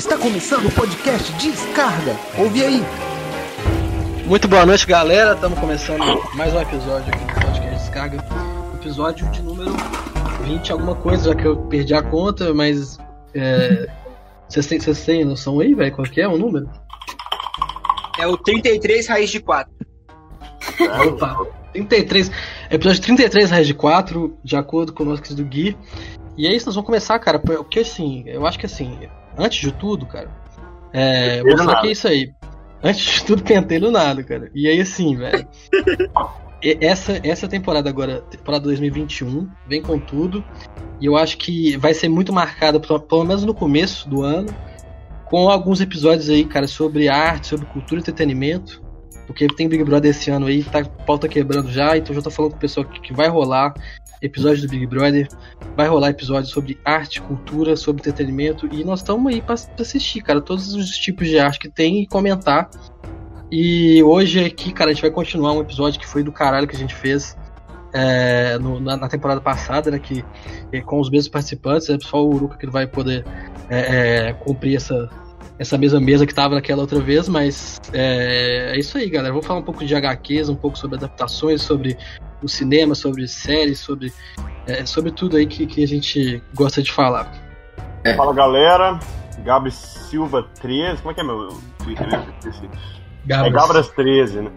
Está começando o podcast Descarga. Ouve aí. Muito boa noite, galera. Estamos começando mais um episódio aqui do podcast Descarga. Episódio de número 20, alguma coisa, já que eu perdi a conta, mas. É, vocês têm, vocês têm noção aí, velho? Qual que é o número? É o 33 raiz de 4. Opa, 33. Episódio 33 raiz de 4, de acordo com o nosso do Gui. E é isso, nós vamos começar, cara, porque assim, eu acho que assim, antes de tudo, cara, é, vou falar que é isso aí. Antes de tudo, pentelho nada, cara. E aí, assim, velho. essa, essa temporada agora, temporada 2021, vem com tudo. E eu acho que vai ser muito marcada, pelo menos no começo do ano, com alguns episódios aí, cara, sobre arte, sobre cultura e entretenimento. Porque tem Big Brother esse ano aí, tá pauta quebrando já, então já tô falando com o pessoal que, que vai rolar episódios do Big Brother, vai rolar episódios sobre arte, cultura, sobre entretenimento, e nós estamos aí para assistir, cara, todos os tipos de arte que tem e comentar. E hoje aqui, cara, a gente vai continuar um episódio que foi do caralho que a gente fez é, no, na, na, temporada passada, né? Que é, com os mesmos participantes, é só o Uruka que vai poder é, é, cumprir essa, essa mesma mesa que estava naquela outra vez, mas é, é, isso aí, galera. Vou falar um pouco de HQs, um pouco sobre adaptações, sobre o cinema, sobre séries, sobre, é, sobre tudo aí que, que a gente gosta de falar. É. Fala galera, Gabi Silva 13, como é que é meu Twitter? Gabras. É Gabras 13, né?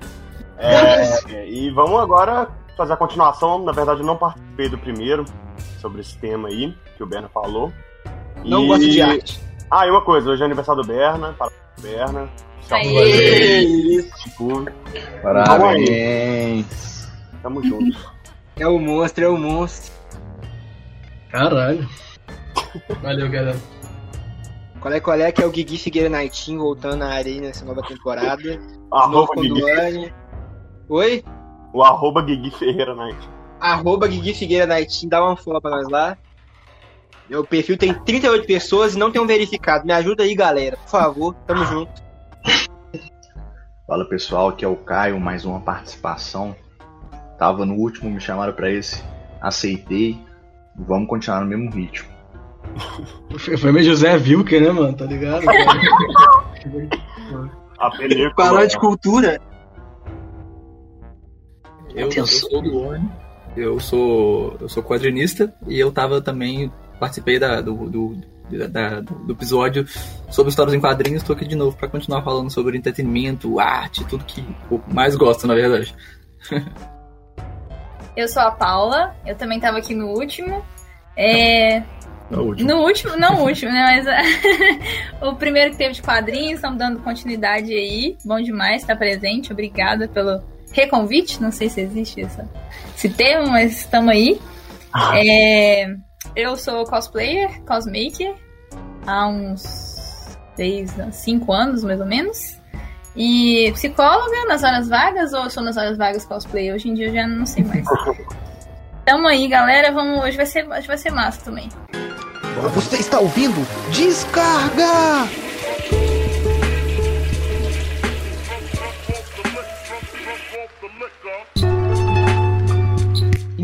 É, e vamos agora fazer a continuação. Na verdade, eu não participei do primeiro sobre esse tema aí que o Berna falou. Não e... gosto de arte. Ah, e uma coisa, hoje é aniversário do Berna, parabéns Berna. Aê! Parabéns! Tamo junto. É o monstro, é o monstro. Caralho. Valeu, galera. Qual é, qual é que é o Guigui Figueira Nighting voltando na área aí nessa nova temporada? Arroba Guigui. Oi? O arroba Guigui Ferreira Night. Arroba Guigui Figueira Nighting, dá uma follow pra nós lá. Meu perfil tem 38 pessoas e não tem um verificado. Me ajuda aí, galera. Por favor, tamo junto. Fala pessoal, aqui é o Caio, mais uma participação. Tava no último, me chamaram para esse, aceitei. Vamos continuar no mesmo ritmo. Foi meio José Vilker, né, mano? Tá ligado? Parar de cultura. Eu, eu sou do One, eu sou, eu sou quadrinista e eu tava também, participei da, do, do, da, do episódio sobre histórias em quadrinhos. Tô aqui de novo para continuar falando sobre entretenimento, arte, tudo que eu mais gosto, na verdade. Eu sou a Paula, eu também tava aqui no último. É... No último. No último, não o último, né? Mas o primeiro que teve de quadrinhos, estamos dando continuidade aí. Bom demais estar presente. Obrigada pelo reconvite. Não sei se existe essa, esse termo, mas estamos aí. Ah. É... Eu sou cosplayer, cosmaker, há uns 6, 5 anos mais ou menos. E psicóloga nas horas vagas ou eu sou nas horas vagas cosplay? Hoje em dia eu já não sei mais. Tamo aí, galera. Vamos, hoje vai ser, hoje vai ser massa também. Você está ouvindo? Descarga!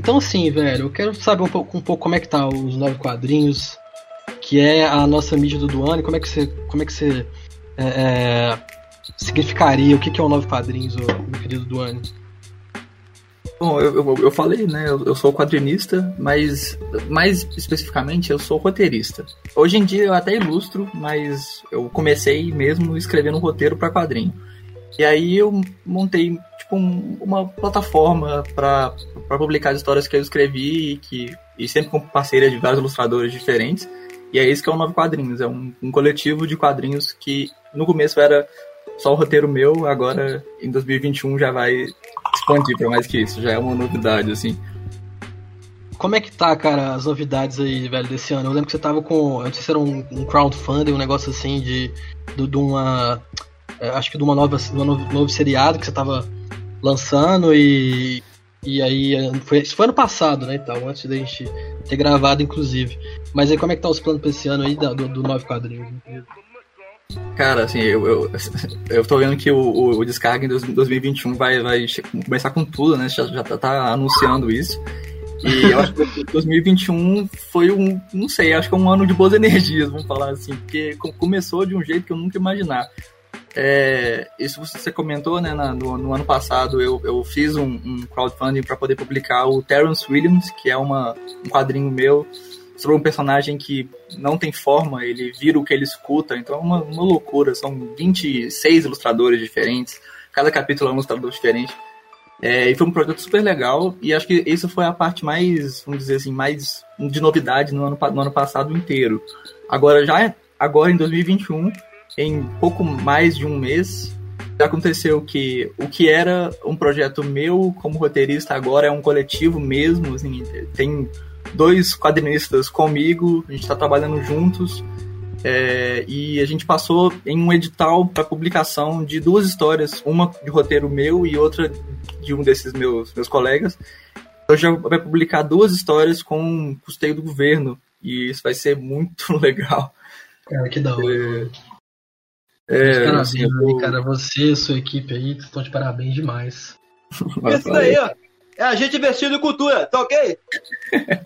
Então assim, velho, eu quero saber um pouco, um pouco como é que tá os nove quadrinhos, que é a nossa mídia do Duane, como é que você, como é que você é, é, significaria? O que, que é o Nove Quadrinhos, meu querido Duane? Bom, eu, eu, eu, falei, né? Eu, eu, sou quadrinista, mas mais especificamente eu sou roteirista. Hoje em dia eu até ilustro, mas eu comecei mesmo escrevendo um roteiro para quadrinho. E aí eu montei tipo um, uma plataforma para publicar as histórias que eu escrevi que, e sempre com parceria de vários ilustradores diferentes. E é isso que é o Nove Quadrinhos, é um, um coletivo de quadrinhos que no começo era só o roteiro meu, agora em 2021 já vai expandir para mais que isso, já é uma novidade, assim. Como é que tá, cara, as novidades aí, velho, desse ano? Eu lembro que você tava com. Eu não sei se era um, um crowdfunding, um negócio assim de. de, de uma. É, acho que de uma nova. De um novo, novo seriado que você tava lançando e. E aí, foi, isso foi ano passado, né, então, antes da gente ter gravado, inclusive. Mas aí, como é que tá os planos pra esse ano aí do, do Nove Quadrinhos? Cara, assim, eu, eu, eu tô vendo que o, o, o Descarga em 2021 vai, vai começar com tudo, né? Já, já tá, tá anunciando isso. E eu acho que 2021 foi um, não sei, acho que é um ano de boas energias, vamos falar assim, porque começou de um jeito que eu nunca imaginar. É, isso você comentou, né? no, no, ano passado eu, eu fiz um, um crowdfunding para poder publicar o Terrence Williams, que é uma, um quadrinho meu sobre um personagem que não tem forma, ele vira o que ele escuta, então é uma, uma loucura. São 26 ilustradores diferentes, cada capítulo é um ilustrador diferente. É, e foi um projeto super legal, e acho que isso foi a parte mais, vamos dizer assim, mais de novidade no ano, no ano passado inteiro. Agora, já agora em 2021, em pouco mais de um mês, já aconteceu que o que era um projeto meu como roteirista agora é um coletivo mesmo, assim, tem dois quadrinistas comigo, a gente está trabalhando juntos, é, e a gente passou em um edital para publicação de duas histórias, uma de roteiro meu e outra de um desses meus, meus colegas. Hoje vai publicar duas histórias com custeio do governo, e isso vai ser muito legal. Cara, que da hora. É, é parabéns, assim, eu... cara. Você e sua equipe aí estão de parabéns demais. Isso daí, ó. É a gente investindo em cultura, tá ok?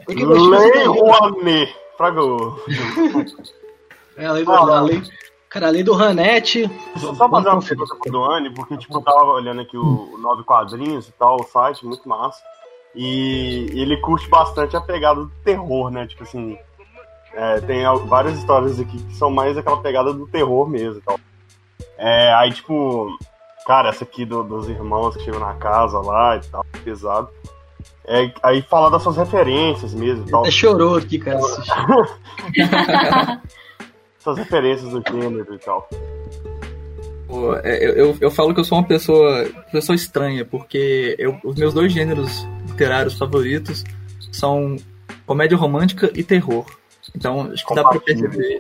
Lei Rouanet. Fragou. É, além do, ah, além, cara, além do Ranete. Só fazer uma pergunta pro Doane, porque tipo, eu tava olhando aqui o, o Nove Quadrinhos e tal, o site, muito massa. E ele curte bastante a pegada do terror, né? Tipo assim. É, tem várias histórias aqui que são mais aquela pegada do terror mesmo e tal. É, aí, tipo, cara, essa aqui do, dos irmãos que chegam na casa lá e tal, pesado. É, aí fala das suas referências mesmo e tal. Até chorou aqui, cara. Suas referências do gênero e tal. Pô, é, eu, eu, eu, falo que eu sou uma pessoa, pessoa estranha, porque eu, os meus dois gêneros literários favoritos são comédia romântica e terror. Então, acho que dá pra perceber.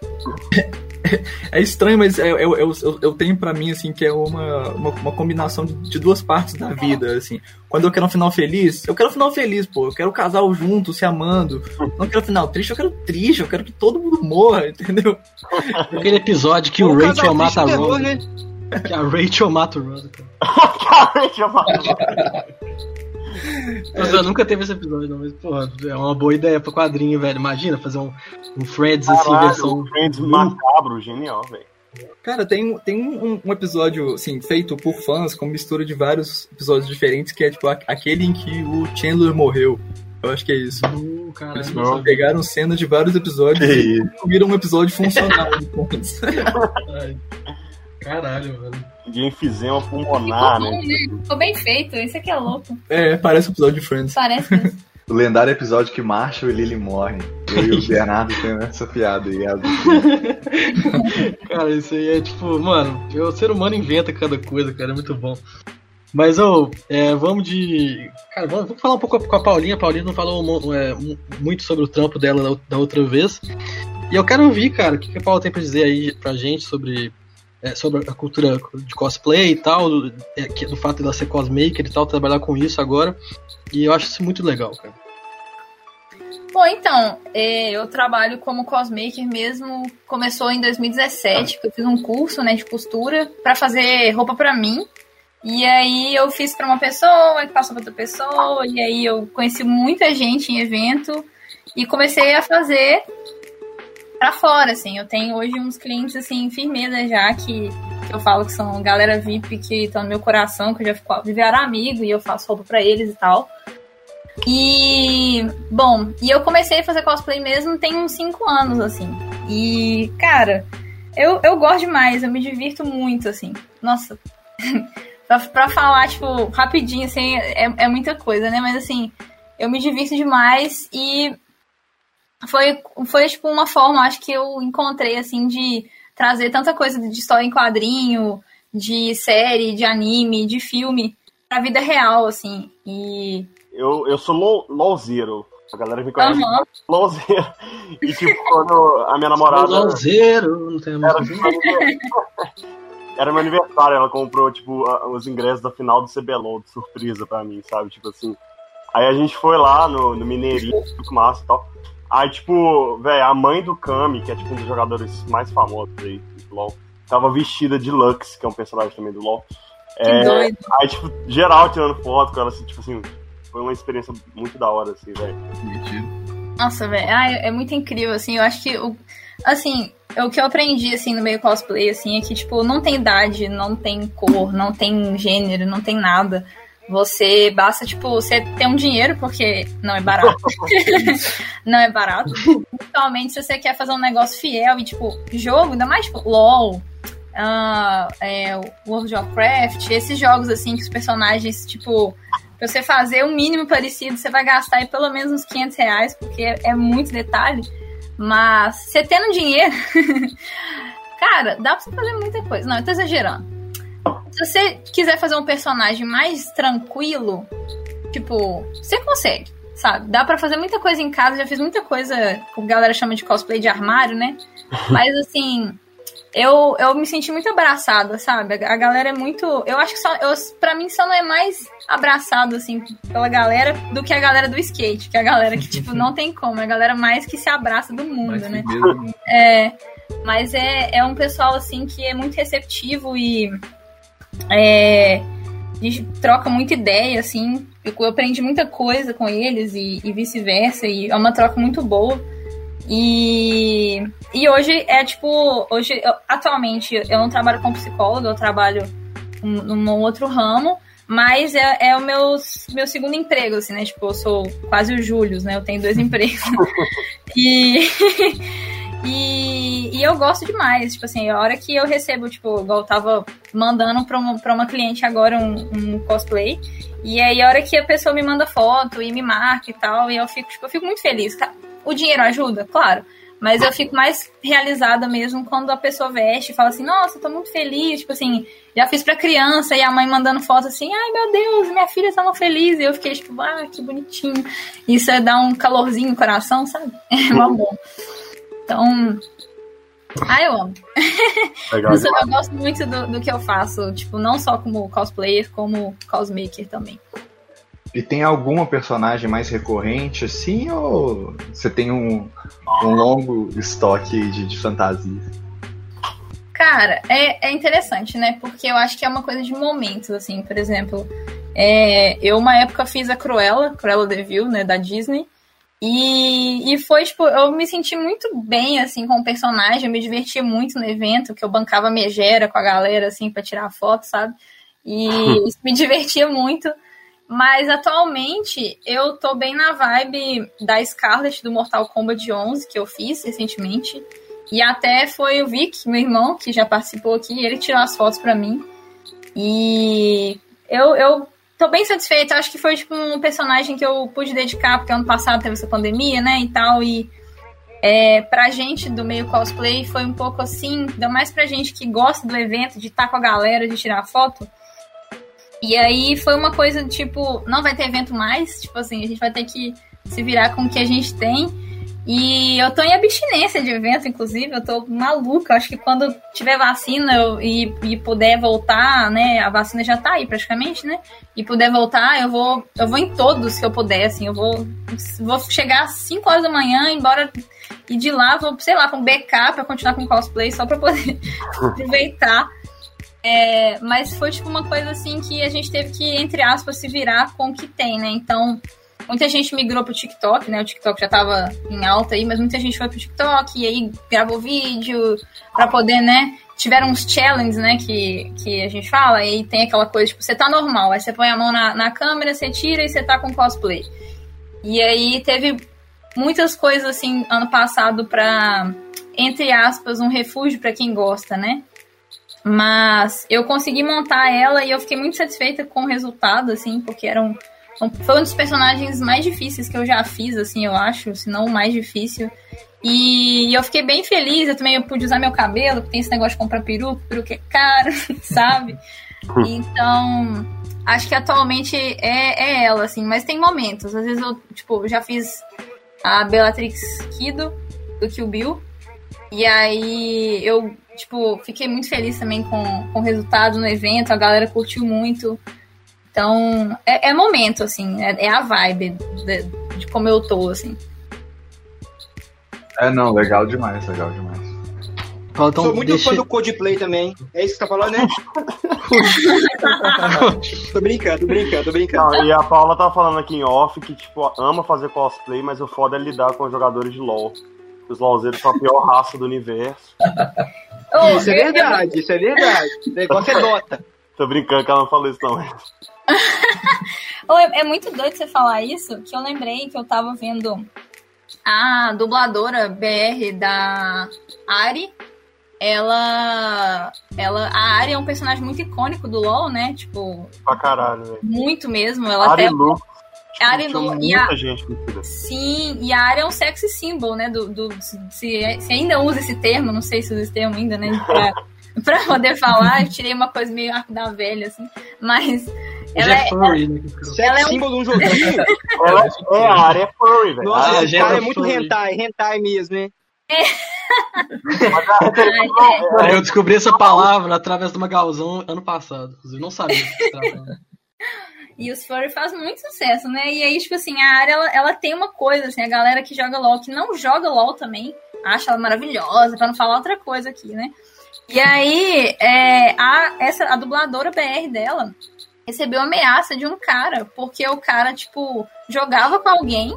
É estranho, mas eu, eu, eu, eu tenho para mim, assim, que é uma, uma, uma, combinação de duas partes da vida, assim. Quando eu quero um final feliz, eu quero um final feliz, pô. Eu quero um casal junto, se amando. Não quero um final triste, eu quero triste. Eu quero que todo mundo morra, entendeu? Aquele episódio que o, o Rachel mata a Rose. Né? Que a Rachel mata o Rose, cara. que a Rachel mata o Rose. Eu nunca teve esse episódio, não, mas, porra, é uma boa ideia pro quadrinho, velho. Imagina fazer um, um Friends assim, Caralho, versão. Um Friends macabro, genial, velho. Cara, tem, tem um, um, episódio, assim, feito por fãs, com mistura de vários episódios diferentes, que é, tipo, aquele em que o Chandler morreu. Eu acho que é isso. Uh, caralho, Eles pegaram cenas de vários episódios e viram um episódio funcional. Caralho, mano. De enfisema pulmonar, Ficou né? Bom, né? Ficou bem feito, esse aqui é louco. É, parece um episódio de Friends. Parece mesmo. O lendário episódio que Marshall e Lily morrem. Eu e o Bernardo tem essa piada aí. cara, isso aí é tipo, mano, o ser humano inventa cada coisa, cara, é muito bom. Mas, ô, oh, é, vamos de. Cara, vamos, vamos, falar um pouco com a Paulinha. A Paulinha não falou é, muito sobre o trampo dela da outra vez. E eu quero ouvir, cara, o que a Paula tem pra dizer aí pra gente sobre é, sobre a cultura de cosplay e tal, do, é, do fato de ela ser cosmaker e tal, trabalhar com isso agora. E eu acho isso muito legal, cara. Bom, então, é, eu trabalho como cosmaker mesmo. Começou em 2017, que eu fiz um curso né, de costura para fazer roupa para mim. E aí eu fiz para uma pessoa, que passou para outra pessoa, e aí eu conheci muita gente em evento e comecei a fazer para fora, assim. Eu tenho hoje uns clientes, assim, firmeza já, que, que eu falo que são galera VIP que estão no meu coração, que eu já fico, viraram amigo e eu faço roupa para eles e tal. E, bom, e eu comecei a fazer cosplay mesmo tem uns 5 anos, assim. E, cara, eu, eu gosto demais, eu me divirto muito, assim. Nossa, pra, pra falar, tipo, rapidinho, assim, é, é muita coisa, né? Mas, assim, eu me divirto demais e foi, foi tipo uma forma, acho que eu encontrei assim de trazer tanta coisa de história em quadrinho, de série, de anime, de filme pra vida real, assim. E eu, eu sou low, low zero. A galera me conhece uhum. low zero. E tipo, quando a minha namorada. Low zero, não tem era, era meu aniversário, ela comprou, tipo, os ingressos da final do CBLOL de surpresa pra mim, sabe? Tipo assim. Aí a gente foi lá no, no Mineirinho, muito massa e tal. Aí, tipo, velho, a mãe do Kami, que é tipo um dos jogadores mais famosos aí do LoL, tava vestida de Lux, que é um personagem também do LoL. É, aí, tipo, geral tirando foto com ela, assim, tipo assim, foi uma experiência muito da hora, assim, velho. Nossa, velho, é muito incrível, assim, eu acho que, o, assim, o que eu aprendi, assim, no meio cosplay, assim, é que, tipo, não tem idade, não tem cor, não tem gênero, não tem nada. Você basta, tipo, você ter um dinheiro, porque não é barato. não é barato. Principalmente se você quer fazer um negócio fiel e, tipo, jogo, ainda mais, tipo, LOL, uh, é, World of Warcraft, esses jogos, assim, que os personagens, tipo, pra você fazer um mínimo parecido, você vai gastar aí pelo menos uns 500 reais, porque é, é muito detalhe. Mas você tendo dinheiro, cara, dá pra você fazer muita coisa. Não, eu tô exagerando. Se você quiser fazer um personagem mais tranquilo, tipo, você consegue, sabe? Dá para fazer muita coisa em casa, já fiz muita coisa que a galera chama de cosplay de armário, né? Mas assim, eu, eu me senti muito abraçada, sabe? A, galera é muito. Eu acho que só. Eu, pra mim só não é mais abraçado, assim, pela galera do que a galera do skate. Que é a galera que, tipo, não tem como. É a galera mais que se abraça do mundo, mais né? É. Mas é, é um pessoal, assim, que é muito receptivo e. É, a gente troca muita ideia, assim. Eu, eu aprendi muita coisa com eles e, e vice-versa. E é uma troca muito boa. E, e hoje é tipo, hoje eu, atualmente eu não trabalho como psicólogo, eu trabalho num outro ramo, mas é, é o meu, meu segundo emprego, assim, né? Tipo, eu sou quase o Júlio, né? Eu tenho dois empregos. e, e, e, eu gosto demais, tipo assim, a hora que eu recebo, tipo, igual eu tava mandando pra uma, pra uma cliente agora um, um cosplay, e aí a hora que a pessoa me manda foto e me marca e tal, e eu fico, tipo, eu fico muito feliz. O dinheiro ajuda? Claro. Mas eu fico mais realizada mesmo quando a pessoa veste e fala assim, nossa, tô muito feliz, tipo assim, já fiz pra criança e a mãe mandando foto assim, ai meu Deus, minha filha tava feliz. E eu fiquei tipo, ah, que bonitinho. Isso é dar um calorzinho no coração, sabe? É bom. Então. Ah, eu amo. Legal, eu, eu gosto muito do, do que eu faço, tipo, não só como cosplayer, como cosmaker também. E tem alguma personagem mais recorrente assim, ou você tem um, um longo estoque de, de fantasia? Cara, é, é interessante, né? Porque eu acho que é uma coisa de momentos, assim. Por exemplo, é, eu uma época fiz a Cruella, Cruella Devil, né, da Disney. E, e foi, tipo, eu me senti muito bem, assim, com o personagem. Eu me divertia muito no evento, que eu bancava megera com a galera, assim, pra tirar foto, sabe? E isso me divertia muito. Mas atualmente eu tô bem na vibe da Scarlet do Mortal Kombat 11 que eu fiz recentemente. E até foi o Vic, meu irmão, que já participou aqui, ele tirou as fotos para mim. E eu, eu tô bem satisfeita. Acho que foi tipo um personagem que eu pude dedicar, porque ano passado teve essa pandemia, né? E tal. E é, pra gente do meio cosplay foi um pouco assim, ainda mais pra gente que gosta do evento, de estar tá com a galera, de tirar foto e aí foi uma coisa, tipo, não vai ter evento mais, tipo assim, a gente vai ter que se virar com o que a gente tem. E eu tô em abstinência de evento, inclusive, eu tô maluca. Acho que quando tiver vacina eu, e, e puder voltar, né? A vacina já tá aí praticamente, né? E puder voltar, eu vou, eu vou em todos que eu puder, assim. Eu vou, vou chegar às 5 horas da manhã, embora e de lá vou, sei lá, com um backup pra continuar com cosplay, só pra poder aproveitar. É, mas foi tipo uma coisa assim que a gente teve que, entre aspas, se virar com o que tem, né? Então, muita gente migrou pro TikTok, né? O TikTok já tava em alta aí, mas muita gente foi pro TikTok e aí gravou vídeo pra poder, né? Tiveram uns challenges, né? Que, que a gente fala, e tem aquela coisa, tipo, você tá normal, aí você põe a mão na, na câmera, você tira e você tá com cosplay. E aí teve muitas coisas assim ano passado pra, entre aspas, um refúgio para quem gosta, né? Mas eu consegui montar ela e eu fiquei muito satisfeita com o resultado, assim, porque era um, foi um dos personagens mais difíceis que eu já fiz, assim, eu acho, se não o mais difícil. E eu fiquei bem feliz, eu também pude usar meu cabelo, porque tem esse negócio de comprar peruca, peruca é caro, sabe? Então, acho que atualmente é, é ela, assim, mas tem momentos. Às vezes eu, tipo, já fiz a Bellatrix Kido, do Kill Bill, e aí eu tipo, fiquei muito feliz também com, com o resultado no evento, a galera curtiu muito. Então, é, é momento, assim, é, é a vibe de, de, como eu tô, assim. É, não, legal demais, legal demais. Fala, então, Sou muito deixa... fã do Codeplay também. É isso que você tá falando, né? tô brincando, tô brincando, tô brincando. Não, e a Paula tá falando aqui em off que, tipo, ama fazer cosplay, mas o foda é lidar com os jogadores de LoL. Os LoLzeiros são a pior raça do universo. Oh, isso é verdade, isso é verdade. O negócio é Dota. Tô brincando que ela não falou isso, não. é, é muito doido você falar isso, que eu lembrei que eu tava vendo a dubladora BR da Ari ela. ela a Ari é um personagem muito icônico do LoL, né? Tipo. Pra caralho, velho. Muito mesmo. Ela Ari até. Lu. A Ari Lu. E a... gente Sim, e a Ari é um sexy symbol, né? Do, do, se, se ainda usa esse termo, não sei se usa esse termo ainda, né? Pra, pra poder falar, eu tirei uma coisa meio arco da velha, assim. Mas. Ela é, furry, né? ela é um símbolo de um joguinho. ela é, a área é furry, velho. Nossa, ah, esse cara é, é muito hentai, hentai mesmo, né? É. Eu descobri essa palavra através do Magalzão ano passado. Eu não sabia E os furry faz muito sucesso, né? E aí, tipo assim, a área, ela, ela, tem uma coisa, assim, a galera que joga LOL, que não joga LOL também, acha ela maravilhosa, pra não falar outra coisa aqui, né? E aí, é, a, essa, a dubladora BR dela recebeu ameaça de um cara, porque o cara, tipo, jogava com alguém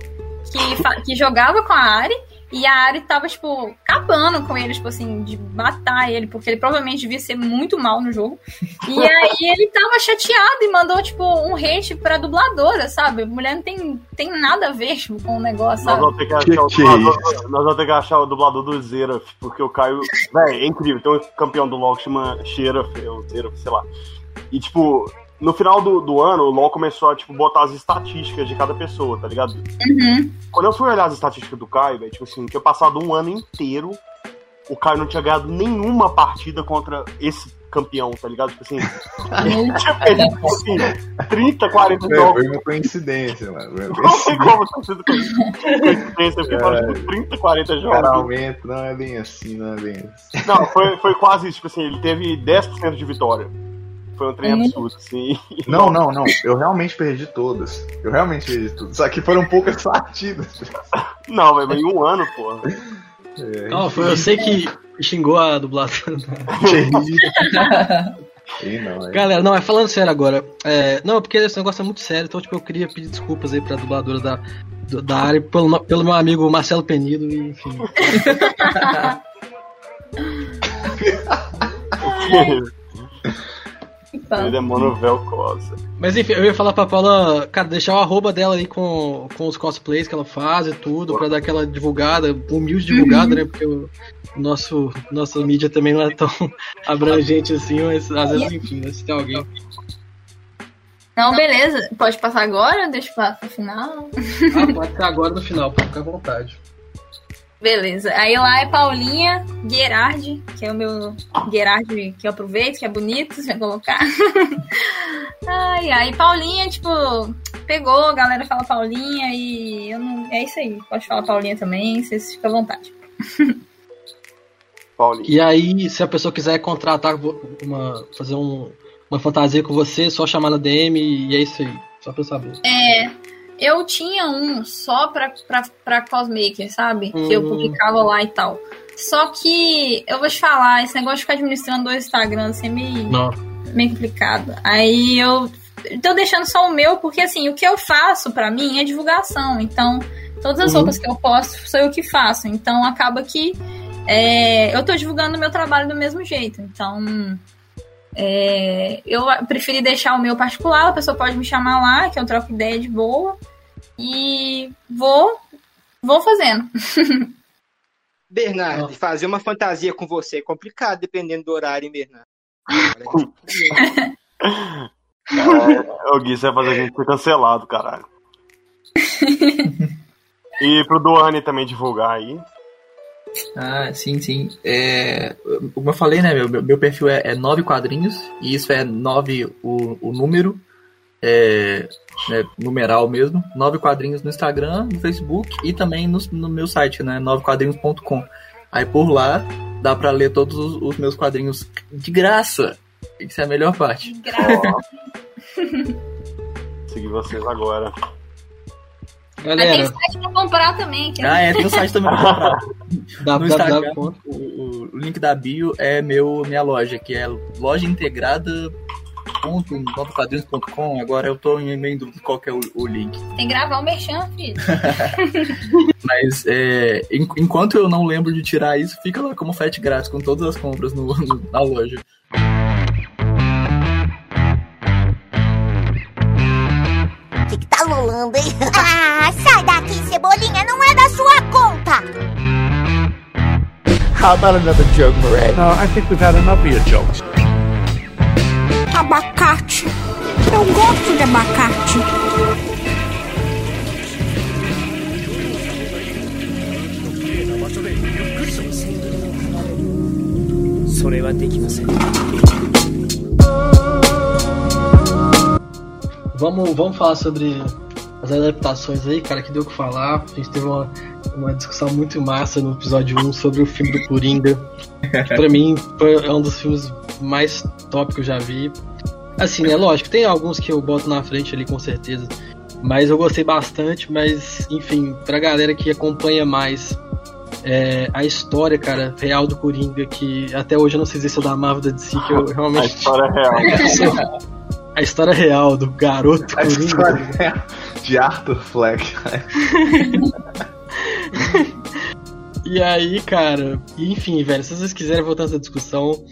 que, que jogava com a Ari e a Ari tava, tipo, acabando com ele, tipo assim, de matar ele, porque ele provavelmente devia ser muito mal no jogo. E aí ele tava chateado e mandou, tipo, um hate pra dubladora, sabe? A mulher não tem, tem nada a ver tipo, com o negócio, sabe? Nós vamos ter que achar, que o, dublador, nós vamos ter que achar o dublador do Zeraf, porque o Caio. Véi, é incrível. Tem um campeão do LoL que chama Xeraf, ou Zeraf, sei lá. E, tipo, no final do, do ano, o LoL começou a, tipo, botar as estatísticas de cada pessoa, tá ligado? Uhum. Quando eu fui olhar as estatísticas do Caio, velho, tipo assim, tinha passado um ano inteiro, o Caio não tinha ganhado nenhuma partida contra esse campeão, tá ligado? Tipo assim, ele tinha perdido, tipo assim, 30, 40 jogos. Foi uma coincidência, mano. Não tem como ter sido coincidência, porque foram tipo 30, 40 jogos. Geralmente não é bem assim, não é bem assim. Não, foi, foi quase isso, tipo assim, ele teve 10% de vitória. Foi um trem uhum. absurdo, sim. Não, não, não. Eu realmente perdi todas. Eu realmente perdi tudo. Só que foram poucas partidas. Não, mas em um ano, porra. É, não, foi você que xingou a dubladora. Sim, não, é. Galera, não, é falando sério agora. É, não, porque esse negócio é muito sério, então tipo, eu queria pedir desculpas aí pra dubladora da, da área, pelo, pelo meu amigo Marcelo Penido, e enfim. Ele é monovelcosa. Mas enfim, eu ia falar pra Paula, cara, deixar o arroba dela aí com, com os cosplays que ela faz e tudo, pra dar aquela divulgada, humilde divulgada, né? Porque o nosso, nossa mídia também não é tão abrangente assim, mas às vezes, enfim, né, se tem alguém. Não, beleza. Pode passar agora? Deixa eu passar pro final. Ah, pode ser agora no final, pode ficar à vontade. Beleza. Aí lá é Paulinha Gerard, que é o meu Gerard que eu aproveito, que é bonito, você vai colocar. ai, ai. Paulinha, tipo, pegou, a galera fala Paulinha e eu não. É isso aí. Pode falar Paulinha também, vocês ficam à vontade. Paulinha. E aí, se a pessoa quiser contratar uma. fazer um, uma fantasia com você, só chamar na DM e é isso aí. Só pra eu saber. É. Eu tinha um só pra, pra, pra cosmaker, sabe? Que eu hum. publicava lá e tal. Só que eu vou te falar, esse negócio de ficar administrando dois Instagrams assim, é meio, meio complicado. Aí eu tô deixando só o meu, porque assim, o que eu faço para mim é divulgação. Então, todas as uhum. roupas que eu posto sou eu que faço. Então acaba que é, eu tô divulgando o meu trabalho do mesmo jeito. Então. É, eu preferi deixar o meu particular, a pessoa pode me chamar lá, que eu troco ideia de boa. E vou, vou fazendo. Bernardo, fazer uma fantasia com você é complicado, dependendo do horário, hein, Bernardo? é, o Gui, você vai fazer a gente ser cancelado, caralho. e pro Duane também divulgar aí. Ah, sim, sim. É, como eu falei, né? Meu, meu perfil é, é nove quadrinhos, e isso é nove o, o número, é, né, numeral mesmo. Nove quadrinhos no Instagram, no Facebook e também no, no meu site, né? Novequadrinhos.com. Aí por lá dá para ler todos os, os, meus quadrinhos de graça. Isso é a melhor parte. De graça. Seguir vocês agora. Galera. Mas tem site pra comprar também. Ah, é, tem o site também pra comprar. no Instagram, o, o, link da bio é meu, minha loja, que é loja integrada quadrinhos.com, agora eu tô em meio dúvida qual que é o, o, link. Tem que gravar o um merchan, filho. Mas é, enquanto eu não lembro de tirar isso, fica lá como frete grátis com todas as compras no, no, na loja. Rolando, hein? ah, sai daqui, Cebolinha, não é da sua conta! How about another joke, Murray? No, I think we've had enough of your jokes abacate. Eu gosto de abacate. Vamos, vamos falar sobre as adaptações aí, cara, que deu o que falar. A gente teve uma, uma discussão muito massa no episódio 1 sobre o filme do Coringa. Que pra mim é um dos filmes mais top que eu já vi. Assim, é lógico, tem alguns que eu boto na frente ali com certeza. Mas eu gostei bastante, mas enfim, pra galera que acompanha mais é, a história, cara, real do Coringa, que até hoje eu não sei se é da Marvel da DC, que eu realmente. A história real. a história real do garoto a Coringa. História de Arthur Fleck. e aí, cara, enfim, velho, se vocês quiserem voltar essa discussão,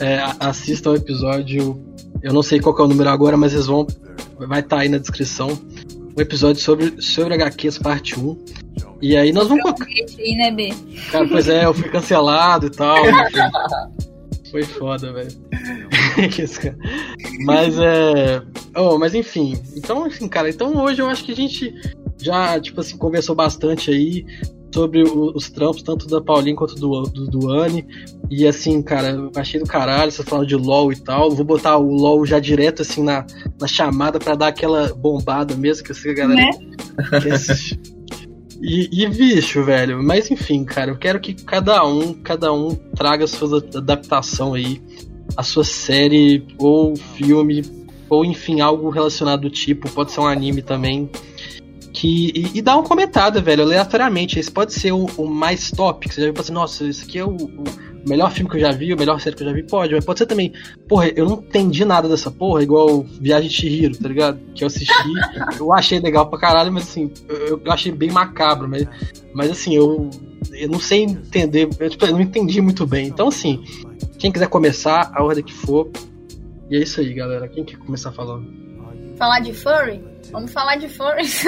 é, assistam o episódio eu não sei qual é o número agora, mas eles vão. Vai estar tá aí na descrição. Um episódio sobre, sobre HQs parte 1. E aí nós vamos colocar. Aí, né, B? Cara, pois é, eu fui cancelado e tal. Foi foda, velho. mas é. Oh, mas enfim. Então, enfim, cara, então hoje eu acho que a gente já, tipo assim, conversou bastante aí sobre os trampos, tanto da Paulinha quanto do, do, do Anne. E assim, cara, eu achei do caralho, você falando de LOL e tal. Vou botar o LOL já direto assim na, na chamada para dar aquela bombada mesmo, que assim, a galera né? E, e, bicho, velho, mas enfim, cara, eu quero que cada um, cada um traga a sua adaptação aí, a sua série ou filme, ou enfim, algo relacionado do tipo, pode ser um anime também que e, e dá uma comentada, velho, aleatoriamente. Esse pode ser o, o mais top, que você já viu assim, nossa, esse aqui é o, o, melhor filme que eu já vi, o melhor série que eu já vi, pode, mas pode ser também, porra, eu não entendi nada dessa porra, igual Viagem de Chihiro, tá ligado? Que eu assisti, eu achei legal pra caralho, mas assim, eu, eu achei bem macabro, mas, mas assim, eu, eu não sei entender, eu, tipo, eu não entendi muito bem. Então, assim, quem quiser começar, a ordem que for. E é isso aí, galera. Quem quer começar falando? Falar de furry? Vamos falar de furries.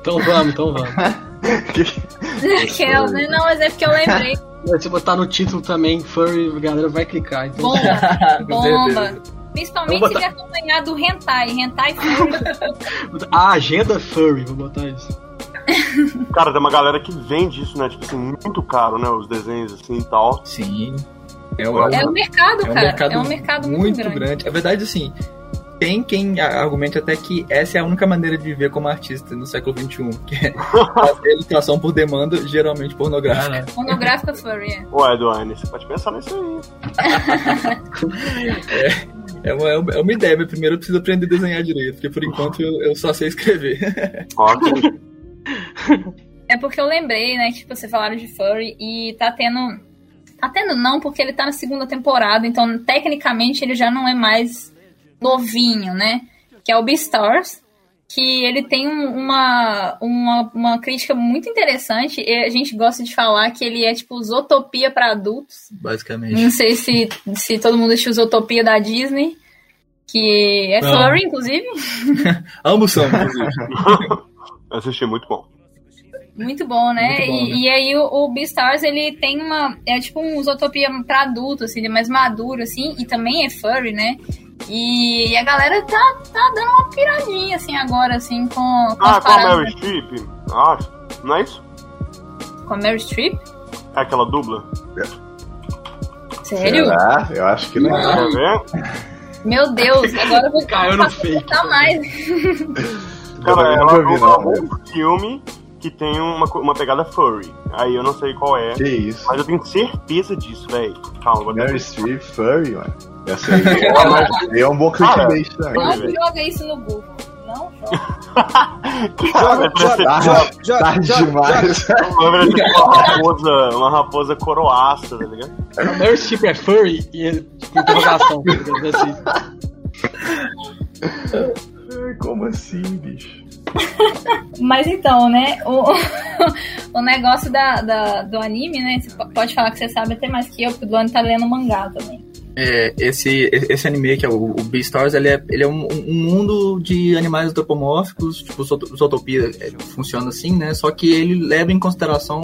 então vamos, então vamos. Aquela, né? Não, mas é porque eu lembrei. Se botar no título também, furry, a galera vai clicar. Então... Bomba, bomba. Principalmente botar... se ele acompanhar do hentai, hentai furry. A agenda furry, vou botar isso. Cara, tem uma galera que vende isso, né? Tipo assim, muito caro, né? Os desenhos assim e tal. Sim. É, o, é, é um mercado, é um cara. Mercado é um mercado muito, muito grande. grande. É verdade, assim, tem quem argumente até que essa é a única maneira de viver como artista no século XXI, que é fazer ilustração por demanda, geralmente pornográfica. Ah, pornográfica furry, é. Ué, Eduane, você pode pensar nisso aí. é, é, uma, é uma ideia, mas primeiro eu preciso aprender a desenhar direito, porque por enquanto eu, eu só sei escrever. Ok. É porque eu lembrei, né, que tipo, você falaram de furry e tá tendo... Tá tendo não, porque ele tá na segunda temporada, então tecnicamente ele já não é mais novinho, né? Que é o Beastars, que ele tem uma, uma, uma crítica muito interessante. E a gente gosta de falar que ele é tipo Zootopia para adultos. Basicamente. Não sei se, se todo mundo assistiu Zootopia da Disney. Que é furry, inclusive. Ambos são, inclusive. Assisti, muito bom. Muito bom, né? Muito bom, e, né? e, aí o, o Beastars, ele tem uma... É tipo um Zootopia pra adulto, assim, ele é mais maduro, assim. E também é furry, né? E, e, a galera tá, tá dando uma piradinha, assim, agora, assim, com. com ah, com a Mary Streep? Ah, não é isso? Com a Mary Streep? É aquela dubla? Sério? Será? Eu acho que não. Quer ver? Meu Deus, agora eu vou Caiu no fake. mais. Cara, ela dubla um filme que tem uma, uma pegada furry. Aí eu não sei qual é. Que isso? Mas eu tenho certeza disso, velho. Calma, Mary Streep furry, mano. Essa aí é, é um bom clickbait também. Não joga isso no Google. Não Joga, joga, joga, joga, Tarde joga, demais. Lembra de uma raposa, uma raposa coroaça, tá ligado? O Meryl Streep é furry e ele, tipo, interrogação. tá? Assim. Como assim, bicho? Mas então, né? O, o negócio da, da- do anime, né? Você po- pode falar que você sabe até mais que eu, porque o Duane tá lendo mangá também. É, esse, esse anime, que é o, o Beastars, ele é, ele é um, um mundo de animais antropomórficos, tipo, Zoot- Zootopia é, funciona assim, né? Só que ele leva em consideração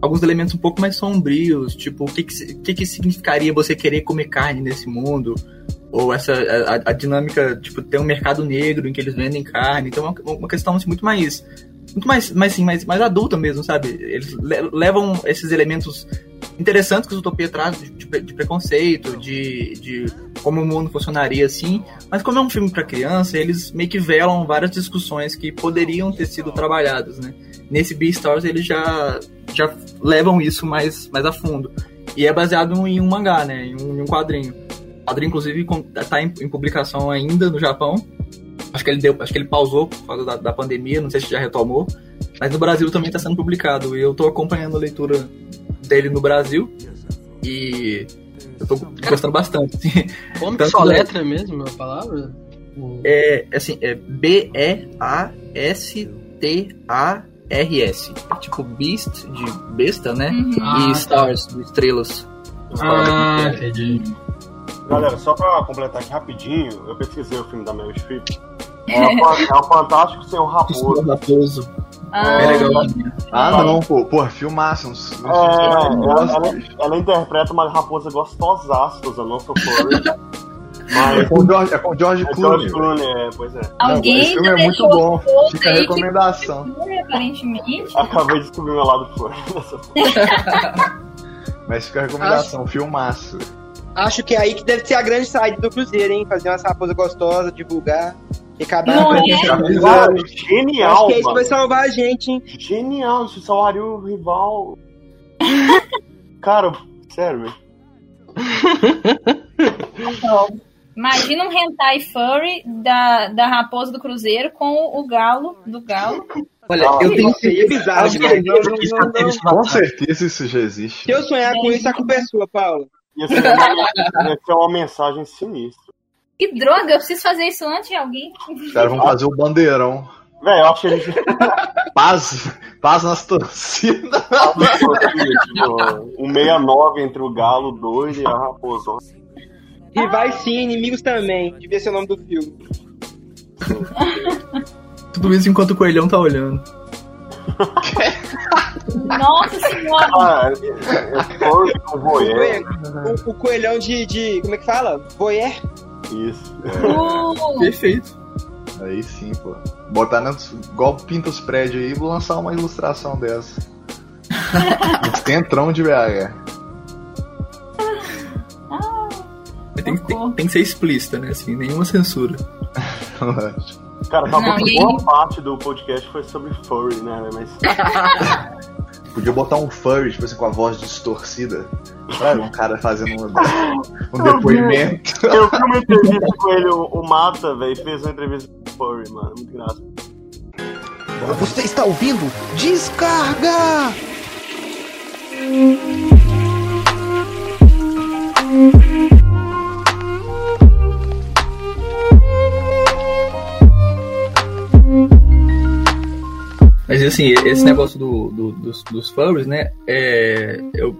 alguns elementos um pouco mais sombrios, tipo, o que que, que que significaria você querer comer carne nesse mundo? Ou essa, a, a dinâmica, tipo, ter um mercado negro em que eles vendem carne, então é uma, uma questão assim, muito mais muito mais, mais, assim, mais, mais adulta mesmo, sabe? Eles le- levam esses elementos interessantes que o Utopia traz de, de de preconceito, de, de como o mundo funcionaria assim, mas como é um filme para criança, eles meio que velam várias discussões que poderiam ter sido trabalhadas, né? Nesse Beastars eles já, já levam isso mais, mais a fundo. E é baseado em um mangá, né? Em um, em um quadrinho. O quadrinho, inclusive, com- tá em, em publicação ainda no Japão. Acho que ele deu, acho que ele pausou por causa da, da pandemia, não sei se já retomou. Mas no Brasil também está sendo publicado. E eu tô acompanhando a leitura dele no Brasil. E eu tô gostando bastante. Como que só da- letra mesmo a palavra? É assim, é B-E-A-S-T-A-R-S. Tipo Beast, de besta, né? Uhum. Ah, e Stars, de estrelas. Ah, entendi. Galera, só pra completar aqui rapidinho, eu pesquisei o filme da Meryl Streep. É o é o Fantástico Senhor Raposo. Raposo. Ah, É legal. Ah, não, pô. Pô, filmaço. Uns, É, ela, ela- interpreta uma raposa gostosaça, eu não sou furry. É Mas com o George, é com o George é Clooney. George Clooney, é, pois é. alguém esse filme é muito bom. o Fica a recomendação. aparentemente. Acabei de descobrir meu lado furry. Mas fica a recomendação. Filmaço. Acho que é aí que deve ser a grande saída do Cruzeiro, hein? Fazer umas raposas gostosas, divulgar, acabar Não com é? Acho fizeram. Genial, que é isso que vai salvar a gente, hein? Genial, isso salvaria o rival. Cara, sério, velho. Imagina um hentai furry da, da raposa do cruzeiro com o galo do galo. Olha, Ah, eu tenho Isso aí é bizarro. Não, não, não, Com certeza isso já existe. Se eu sonhar com isso, é sua, Paula. Ia ser, uma, ia ser uma mensagem sinistra. Que droga, eu preciso fazer isso antes de alguém. Os caras vão fazer o bandeirão. Velho, eu acho que eles. Paz, paz nas torcidas. tipo, um 69 entre o galo doido e a raposa. Rivais sim, inimigos também. Devia ser o nome do filme. tudo isso enquanto o coelhão tá olhando. Nossa senhora! Ah, é, voyeur. O, o coelhão de, de. Como é que fala? Voyeur? Isso. Uh, Perfeito. Aí sim, pô. Botar na, igual pinta os prédios aí e vou lançar uma ilustração dessa. Centrão de BH. Tem, que- tem, tem que ser explícita, né? Assim, nenhuma censura. Cara, acabou que boa parte do podcast foi sobre furry, né? Mas. Podia botar um furry, tipo assim, com a voz distorcida. Sabe? Um cara fazendo um, um depoimento. Eu vi uma entrevista com ele, o, o Mata, velho, fez uma entrevista com o furry, mano. Muito engraçado. Você está ouvindo? Descarga! Mas assim, esse negócio do, do- dos, dos furries, né? É. Eu.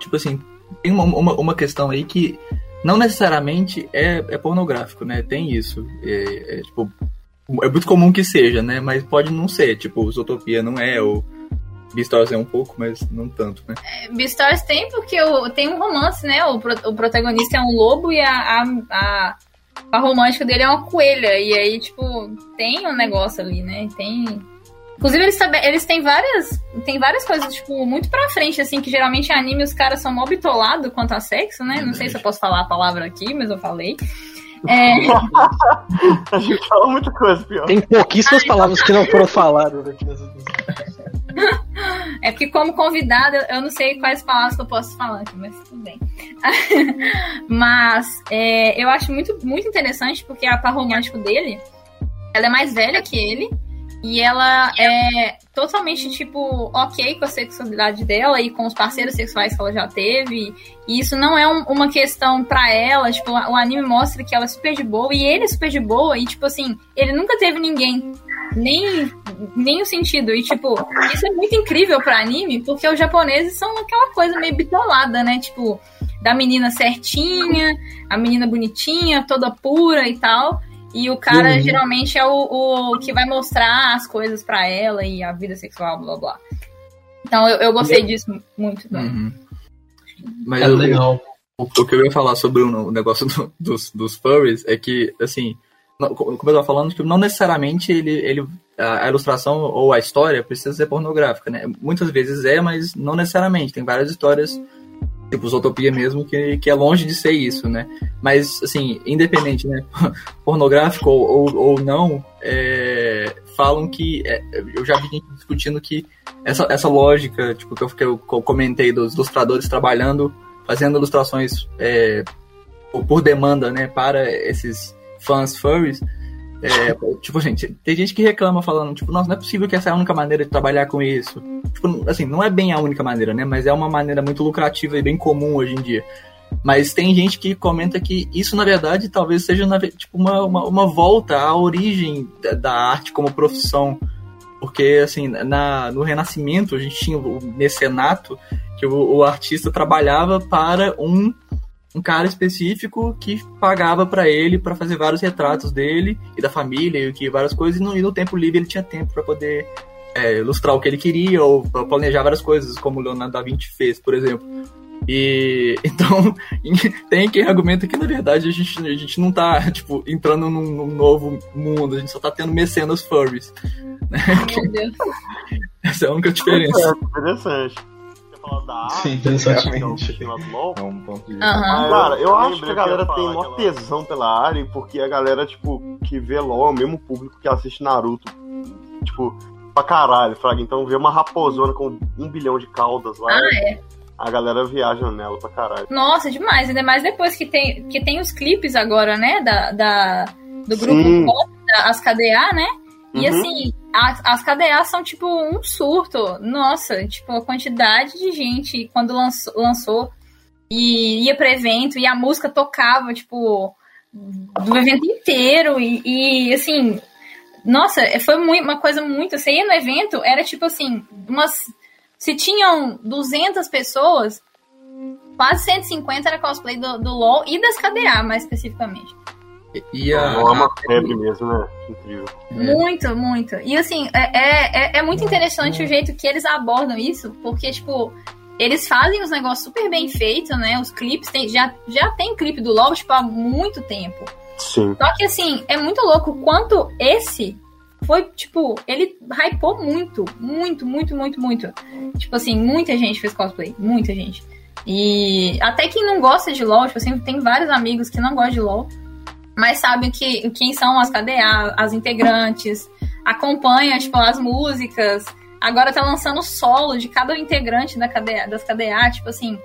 Tipo assim, tem uma, uma, uma questão aí que não necessariamente é, é pornográfico, né? Tem isso. É, é, tipo. É muito comum que seja, né? Mas pode não ser. Tipo, Zootopia não é, ou Beastars é um pouco, mas não tanto, né? Beastars tem porque o, tem um romance, né? O, pro- o protagonista é um lobo e a, a, a, a romântica dele é uma coelha. E aí, tipo, tem um negócio ali, né? Tem. Inclusive, eles, eles têm várias. Tem várias coisas, tipo, muito pra frente, assim, que geralmente em anime os caras são mó bitolados quanto a sexo, né? Não sei se eu posso falar a palavra aqui, mas eu falei. É, A gente fala muita coisa pior. Tem pouquíssimas palavras que não foram faladas aqui nessa É porque, como convidada, eu não sei quais palavras que eu posso falar aqui, mas tudo bem. mas é, eu acho muito, muito interessante porque a par romântico dele ela é mais velha que ele. E ela é totalmente, tipo, ok com a sexualidade dela e com os parceiros sexuais que ela já teve. E isso não é um, uma questão pra ela. Tipo, o anime mostra que ela é super de boa e ele é super de boa. E, tipo assim, ele nunca teve ninguém. Nem, nem o sentido. E, tipo, isso é muito incrível pra anime, porque os japoneses são aquela coisa meio bitolada, né? Tipo, da menina certinha, a menina bonitinha, toda pura e tal. E o cara uhum. geralmente é o, o que vai mostrar as coisas para ela e a vida sexual, blá blá. Então eu, eu gostei disso muito. Né? Uhum. Mas é legal. O, o, que eu ia falar sobre o negócio do, dos, dos furries é que, assim, como eu tava falando, que não necessariamente ele, ele, a ilustração ou a história precisa ser pornográfica, né? Muitas vezes é, mas não necessariamente. Tem várias histórias tipo Zootopia mesmo, que, que é longe de ser isso, né? Mas, assim, independente, né? Pornográfico ou, ou, ou não, é, falam que. É, eu já vi gente discutindo que essa, essa lógica, tipo, que eu, que eu comentei dos ilustradores trabalhando, fazendo ilustrações é, por demanda, né, para esses fãs furries é, tipo, gente, tem gente que reclama falando, tipo, nossa, não é possível que essa é a única maneira de trabalhar com isso. Tipo, assim, não é bem a única maneira, né? Mas é uma maneira muito lucrativa e bem comum hoje em dia. Mas tem gente que comenta que isso, na verdade, talvez seja tipo, uma, uma, uma volta à origem da, arte como profissão. Porque, assim, na, no Renascimento, a gente tinha o mecenato, que o, o artista trabalhava para um um cara específico que pagava para ele para fazer vários retratos dele e da família e que várias coisas e no, e no tempo livre ele tinha tempo para poder é, ilustrar o que ele queria ou planejar várias coisas como o Leonardo da Vinci fez por exemplo. E então tem quem argumenta que na verdade a gente, a gente não tá tipo entrando num, num novo mundo a gente só tá tendo mecenas furries né? essa é a única diferença. Interessante falar da arte, Sim, interessante. É um ponto de... Uhum. Cara, eu acho que a galera tem maior tesão pela área, porque a galera, tipo, que vê LOL é o mesmo público que assiste Naruto. Tipo, pra caralho, Fraga. Então vê uma raposona com um bilhão de caudas lá. Ah, é. A galera viaja nela pra caralho. Nossa, demais. Ainda mais depois que tem, que tem os clipes agora, né? Da, da do grupo Pop, as KDA, né? E uhum. assim, as, as KDAs são tipo um surto. Nossa, tipo, a quantidade de gente quando lançou, lançou e ia pro evento e a música tocava, tipo, do evento inteiro. E, e assim, nossa, foi muito, uma coisa muito. Você ia no evento, era tipo assim, umas. Se tinham 200 pessoas, quase 150 era cosplay do, do LoL e das KDA, mais especificamente. E a... É uma febre mesmo, né? Incrível. Muito, muito. E assim, é, é, é muito interessante o jeito que eles abordam isso, porque, tipo, eles fazem os negócios super bem feitos, né? Os clipes, tem, já, já tem clipe do LoL, tipo, há muito tempo. Sim. Só que, assim, é muito louco quanto esse foi, tipo, ele hypou muito, muito, muito, muito, muito. Tipo assim, muita gente fez cosplay, muita gente. E até quem não gosta de LoL, tipo assim, tem vários amigos que não gostam de LoL, mas sabem que, quem são as KDA, as integrantes, acompanha, tipo, as músicas. Agora tá lançando solo de cada integrante da KDA, das KDA, tipo assim.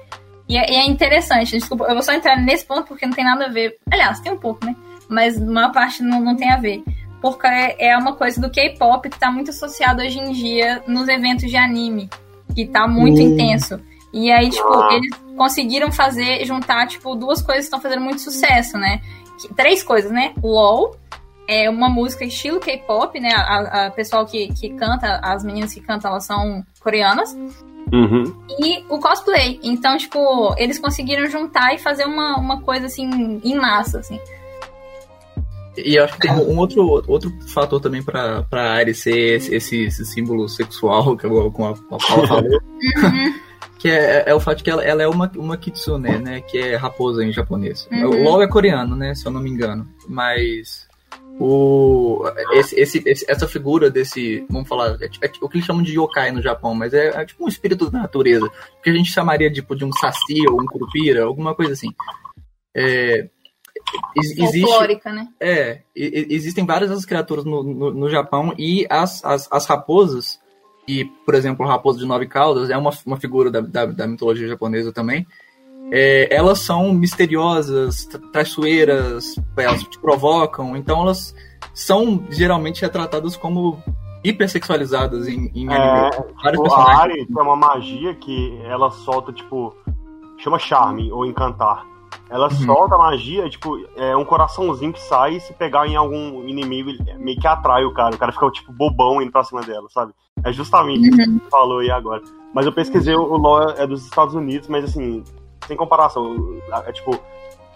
E é, e é, interessante, desculpa, eu vou só entrar nesse ponto porque não tem nada a ver. Aliás, tem um pouco, né? Mas uma parte não, não tem a ver. Porque é, é uma coisa do K-pop que tá muito associado hoje em dia nos eventos de anime. Que tá muito hum. intenso. E aí, tipo, eles conseguiram fazer, juntar, tipo, duas coisas que estão fazendo muito sucesso, né? Três coisas, né? LOL, é uma música estilo K-pop, né? A, a, pessoal que, que canta, as meninas que cantam, elas são coreanas. Uhum. E o cosplay. Então, tipo, eles conseguiram juntar e fazer uma, uma coisa assim, em massa, assim. E acho que tem um outro, outro fator também pra, pra Ari ser esse, esse, símbolo sexual, que eu, como a, a Paula falou. Uhum que é, é, o fato de que ela, ela, é uma, uma kitsune, né? Que é raposa em japonês. Uhum. O LOL é coreano, né? Se eu não me engano. Mas o, esse, esse, esse, essa figura desse, vamos falar, é, é, o que eles chamam de yokai no Japão, mas é, é, tipo um espírito da natureza, que a gente chamaria tipo, de um saci ou um curupira, alguma coisa assim. É, existe, né? É, existem várias das criaturas no, no, no Japão e as, as, as raposas e, por exemplo, o Raposo de Nove Caudas é uma, uma figura da, da, da mitologia japonesa também. É, elas são misteriosas, traiçoeiras, elas te provocam, então elas são geralmente retratadas como hipersexualizadas em, em é, anime. Vários tipo, a Ari tem uma magia que ela solta, tipo, chama charme ou encantar. Ela uhum. solta a magia, tipo, é um coraçãozinho que sai e se pegar em algum inimigo, meio que atrai o cara. O cara fica, tipo, bobão indo pra cima dela, sabe? É justamente uhum. isso que você falou aí agora. Mas eu pesquisei, o LoL é dos Estados Unidos, mas assim, sem comparação. É tipo,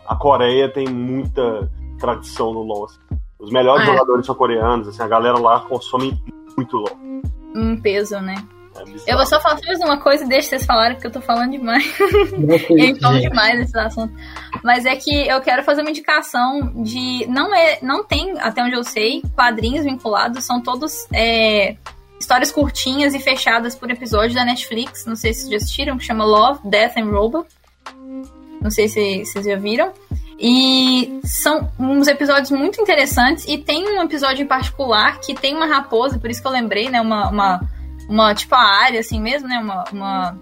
a Coreia tem muita tradição no LoL. Assim. Os melhores ah, é. jogadores são coreanos, assim, a galera lá consome muito LoL. Um peso, né? É eu vou só falar mais uma coisa e deixa vocês falarem, porque eu tô falando demais. eu falo demais nesses assuntos. Mas é que eu quero fazer uma indicação de. Não, é, não tem, até onde eu sei, quadrinhos vinculados, são todos é, histórias curtinhas e fechadas por episódio da Netflix. Não sei se vocês já assistiram, que chama Love, Death and Robot. Não sei se vocês já viram. E são uns episódios muito interessantes. E tem um episódio em particular que tem uma raposa, por isso que eu lembrei, né? Uma, uma, uma tipo a área, assim mesmo, né? Uma, uma,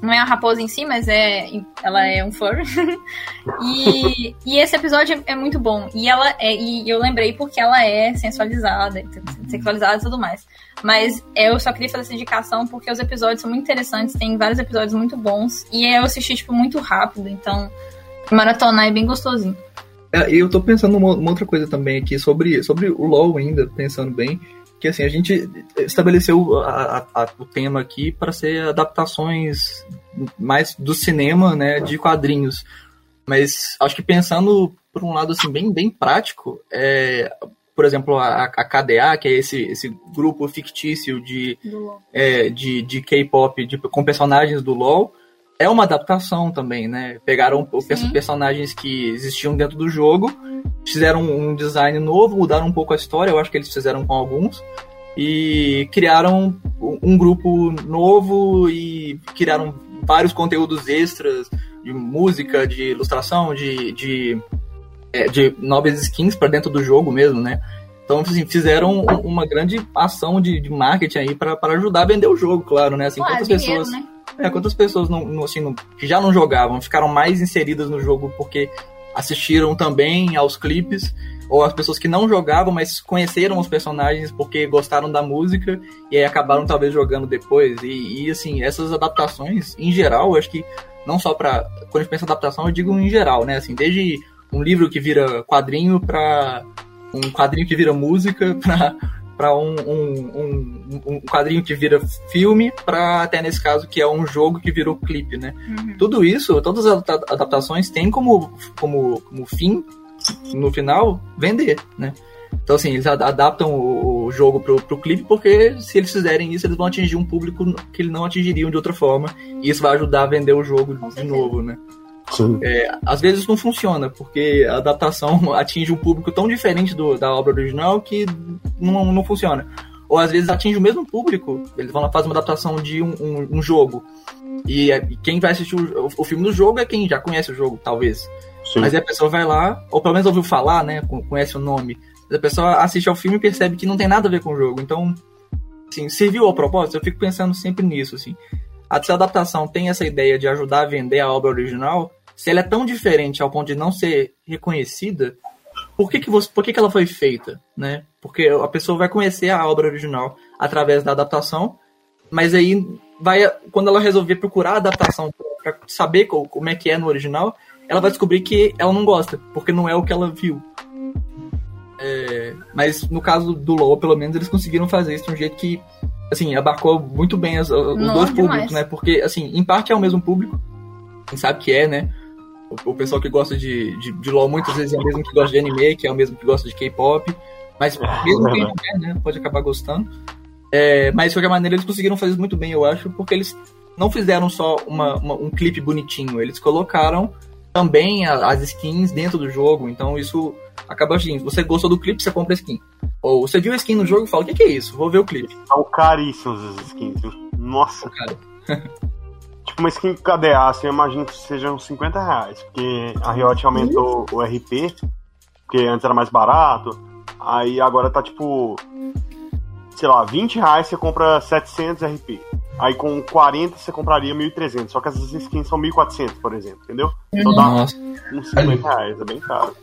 não é a raposa em si, mas é ela é um furry. e, e esse episódio é, muito bom. E ela é, e eu lembrei porque ela é sensualizada, sexualizada e tudo mais. Mas eu só queria fazer essa indicação porque os episódios são muito interessantes, tem vários episódios muito bons. E eu assisti, tipo, muito rápido, então maratonar é bem gostosinho. É, eu tô pensando numa, uma outra coisa também aqui sobre, sobre o LoL ainda, pensando bem, que assim, a gente estabeleceu a, a, o tema aqui para ser adaptações mais do cinema, né, de quadrinhos. Mas acho que pensando por um lado assim bem, bem prático, é, por exemplo, a, a KDA, que é esse, esse grupo fictício de, é, de, de K-pop com personagens do LoL, é uma adaptação também, né? Pegaram Sim. personagens que existiam dentro do jogo, fizeram um design novo, mudaram um pouco a história, eu acho que eles fizeram com alguns, e criaram um grupo novo e criaram vários conteúdos extras de música, de ilustração, de, de, é, de novas skins para dentro do jogo mesmo, né? Então, assim, fizeram uma grande ação de, de marketing aí para ajudar a vender o jogo, claro, né? Assim, Ué, quantas dinheiro, pessoas. Né? É, quantas pessoas não, não, assim, não, que já não jogavam, ficaram mais inseridas no jogo porque assistiram também aos clipes, ou as pessoas que não jogavam, mas conheceram os personagens porque gostaram da música e aí acabaram talvez jogando depois. E, e assim, essas adaptações, em geral, acho que não só para Quando a gente pensa em adaptação, eu digo em geral, né? Assim, desde um livro que vira quadrinho para um quadrinho que vira música, para para um, um, um, um, quadrinho que vira filme, para até nesse caso que é um jogo que virou clipe, né? Uhum. Tudo isso, todas as adaptações têm como, como, como fim, no final, vender, né? Então, assim, eles adaptam o, jogo pro, pro clipe porque se eles fizerem isso, eles vão atingir um público que eles não atingiriam de outra forma. E isso vai ajudar a vender o jogo de novo, né? É, às vezes não funciona, porque a adaptação atinge um público tão diferente do, da obra original que não, não funciona. Ou às vezes atinge o mesmo público, eles vão lá fazer uma adaptação de um, um, um jogo. E, é, e, quem vai assistir o, o, filme do jogo é quem já conhece o jogo, talvez. Sim. Mas aí a pessoa vai lá, ou pelo menos ouviu falar, né? Conhece o nome. Mas a pessoa assiste ao filme e percebe que não tem nada a ver com o jogo. Então, assim, serviu ao propósito? Eu fico pensando sempre nisso, assim. A adaptação tem essa ideia de ajudar a vender a obra original, se ela é tão diferente ao ponto de não ser reconhecida, por que, que, você, por que, que ela foi feita? Né? Porque a pessoa vai conhecer a obra original através da adaptação, mas aí vai quando ela resolver procurar a adaptação para saber como é que é no original, ela vai descobrir que ela não gosta, porque não é o que ela viu. É, mas no caso do LoL, pelo menos eles conseguiram fazer isso de um jeito que assim, abarcou muito bem as, os Nossa, dois públicos, demais. né? Porque assim, em parte é o mesmo público, quem sabe que é, né? O, o pessoal que gosta de, de, de, LoL muitas vezes é o mesmo que gosta de anime, que é o mesmo que gosta de K-pop. Mas mesmo quem não é, né? Pode acabar gostando. É, mas de qualquer maneira eles conseguiram fazer muito bem, eu acho, porque eles não fizeram só uma, uma, um clipe bonitinho, eles colocaram também a, as skins dentro do jogo, então isso acaba assim, você gostou do clipe, você compra a skin. Ou você viu a skin no jogo e fala, o que, que, é isso? Vou ver o clipe. São caríssimos as skins, Nossa. Cara. Uma skin KDA, assim, eu imagino que sejam 50 reais. Porque a Riot aumentou o RP, porque antes era mais barato. Aí agora tá tipo. Sei lá, 20 reais você compra 700 RP. Aí com 40 você compraria 1.300. Só que essas skins são 1.400, por exemplo, entendeu? Então dá uns 50 reais, é bem caro.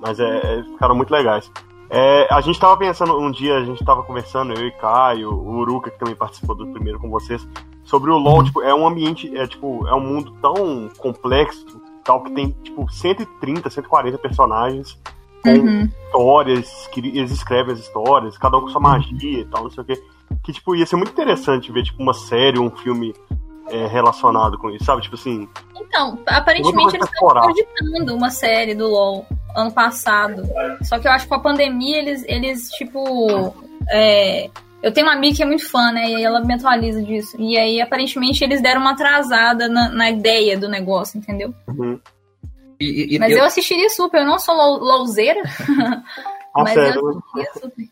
Mas é, é, ficaram muito legais. É, a gente tava pensando, um dia a gente tava conversando, eu e Caio, o Uruka, que também participou do primeiro com vocês, sobre o LoL, uhum. tipo, é um ambiente, é tipo, é um mundo tão complexo, tal, que tem, tipo, 130, 140 personagens com uhum. histórias, que eles escrevem as histórias, cada um com sua magia e tal, não sei o que. Que, tipo, ia ser muito interessante ver, tipo, uma série, um filme é, relacionado com isso, sabe? Tipo assim. Então, aparentemente eles estão acreditando uma série do LoL ano passado. Só que eu acho que com a pandemia eles, eles tipo. É, eu tenho uma amiga que é muito fã, né? E ela me atualiza disso. E aí, aparentemente, eles deram uma atrasada na, na ideia do negócio, entendeu? Uhum. E, e, Mas eu... eu assistiria super, eu não sou louzeira. mas eu assistiria super.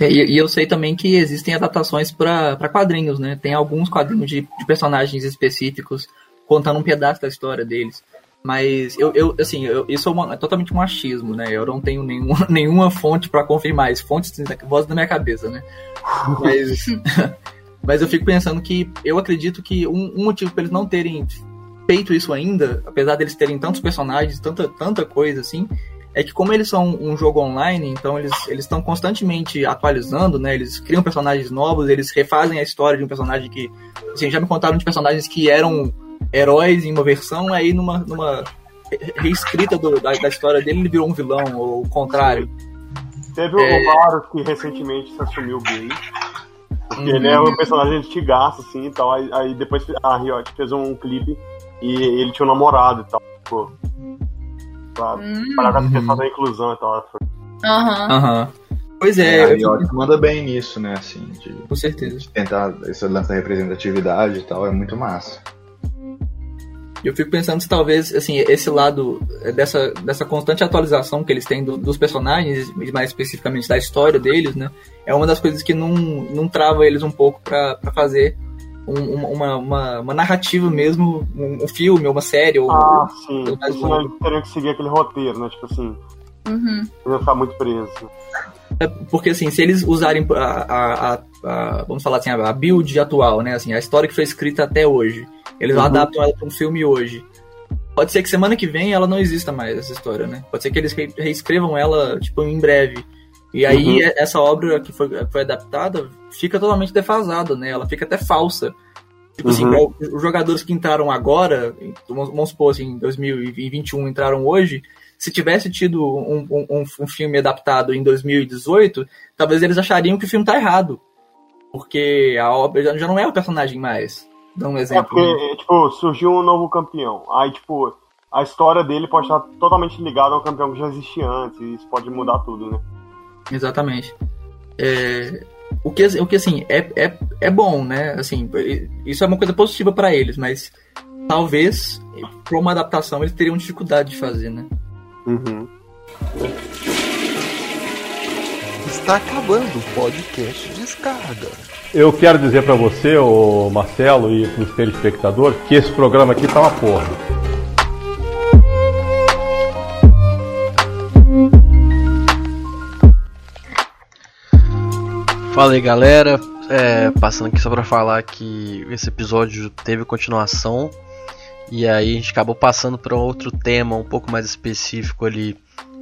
É, e, e, eu sei também que existem adaptações para quadrinhos, né? Tem alguns quadrinhos de, de, personagens específicos contando um pedaço da história deles. Mas eu, eu assim, eu, isso é, uma, é totalmente um achismo, né? Eu não tenho nenhuma, nenhuma fonte para confirmar isso. Fontes voz da minha cabeça, né? Mas, mas eu fico pensando que eu acredito que um, um motivo para eles não terem feito isso ainda, apesar deles terem tantos personagens, tanta, tanta coisa assim, é que como eles são um jogo online, então eles eles estão constantemente atualizando, né? Eles criam personagens novos, eles refazem a história de um personagem que assim, já me contaram de personagens que eram heróis em uma versão, aí numa numa reescrita do, da, da, história dele ele virou um vilão ou o contrário. Teve é... o Varus que recentemente se assumiu gay. Porque ele é um personagem antigaço, assim e tal. Aí, aí depois a Riot fez um clipe e ele tinha um namorado e tal. Tipo, pra hum. parar com essa questão da inclusão e tal. Aham. Uhum. Pois é. é a Riot manda bem nisso, né? Assim, de, com certeza. De tentar esse lance da representatividade e tal, é muito massa. Eu fico pensando se talvez, assim, esse lado dessa, dessa constante atualização que eles têm do, dos personagens, mais especificamente da história deles, né? É uma das coisas que não, não trava eles um pouco para fazer um, uma, uma, uma, narrativa mesmo, um, um, filme, uma série. Ou, ah, sim. Senão eles teriam que seguir aquele roteiro, né? Tipo assim. Uhum. Eles ficar muito presos. É porque assim, se eles usarem a, a, a, a, vamos falar assim, a build atual, né? Assim, a história que foi escrita até hoje, eles uhum. adaptam ela para um filme hoje. Pode ser que semana que vem ela não exista mais, essa história, né? Pode ser que eles reescrevam ela, tipo, em breve. E aí uhum. essa obra que foi, foi adaptada fica totalmente defasada, né? Ela fica até falsa. Tipo assim, uhum. assim, os jogadores que entraram agora, vamos supor assim, em 2021 entraram hoje, se tivesse tido um, um, um, filme adaptado em 2018, talvez eles achariam que o filme tá errado. Porque a obra já, não é o personagem mais. Dá um é exemplo. É porque, tipo, surgiu um novo campeão. Aí, tipo, a história dele pode estar totalmente ligada ao campeão que já existia antes. Isso pode mudar tudo, né? Exatamente. É, o, que, o que, assim, é, é, é bom, né? Assim, isso é uma coisa positiva para eles, mas talvez, para uma adaptação, eles teriam dificuldade de fazer, né? Uhum. Está acabando o podcast Descarga. Eu quero dizer para você, o Marcelo, e para os telespectadores, que esse programa aqui tá uma porra. Fala aí galera, é, passando aqui só pra falar que esse episódio teve continuação e aí a gente acabou passando para outro tema um pouco mais específico ali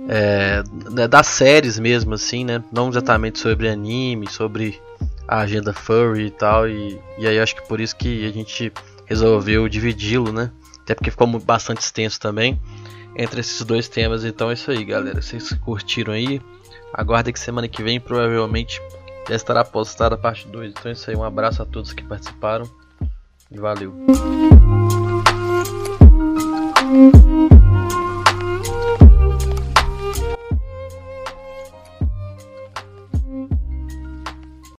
é, né, das séries mesmo assim, né? Não exatamente sobre anime, sobre a agenda furry e tal e, e aí acho que por isso que a gente resolveu dividi-lo, né? Até porque ficou bastante extenso também entre esses dois temas. Então é isso aí, galera. Vocês curtiram aí? Aguardem que semana que vem provavelmente já estará postada a parte 2. Então é isso aí, um abraço a todos que participaram e valeu. Thank you.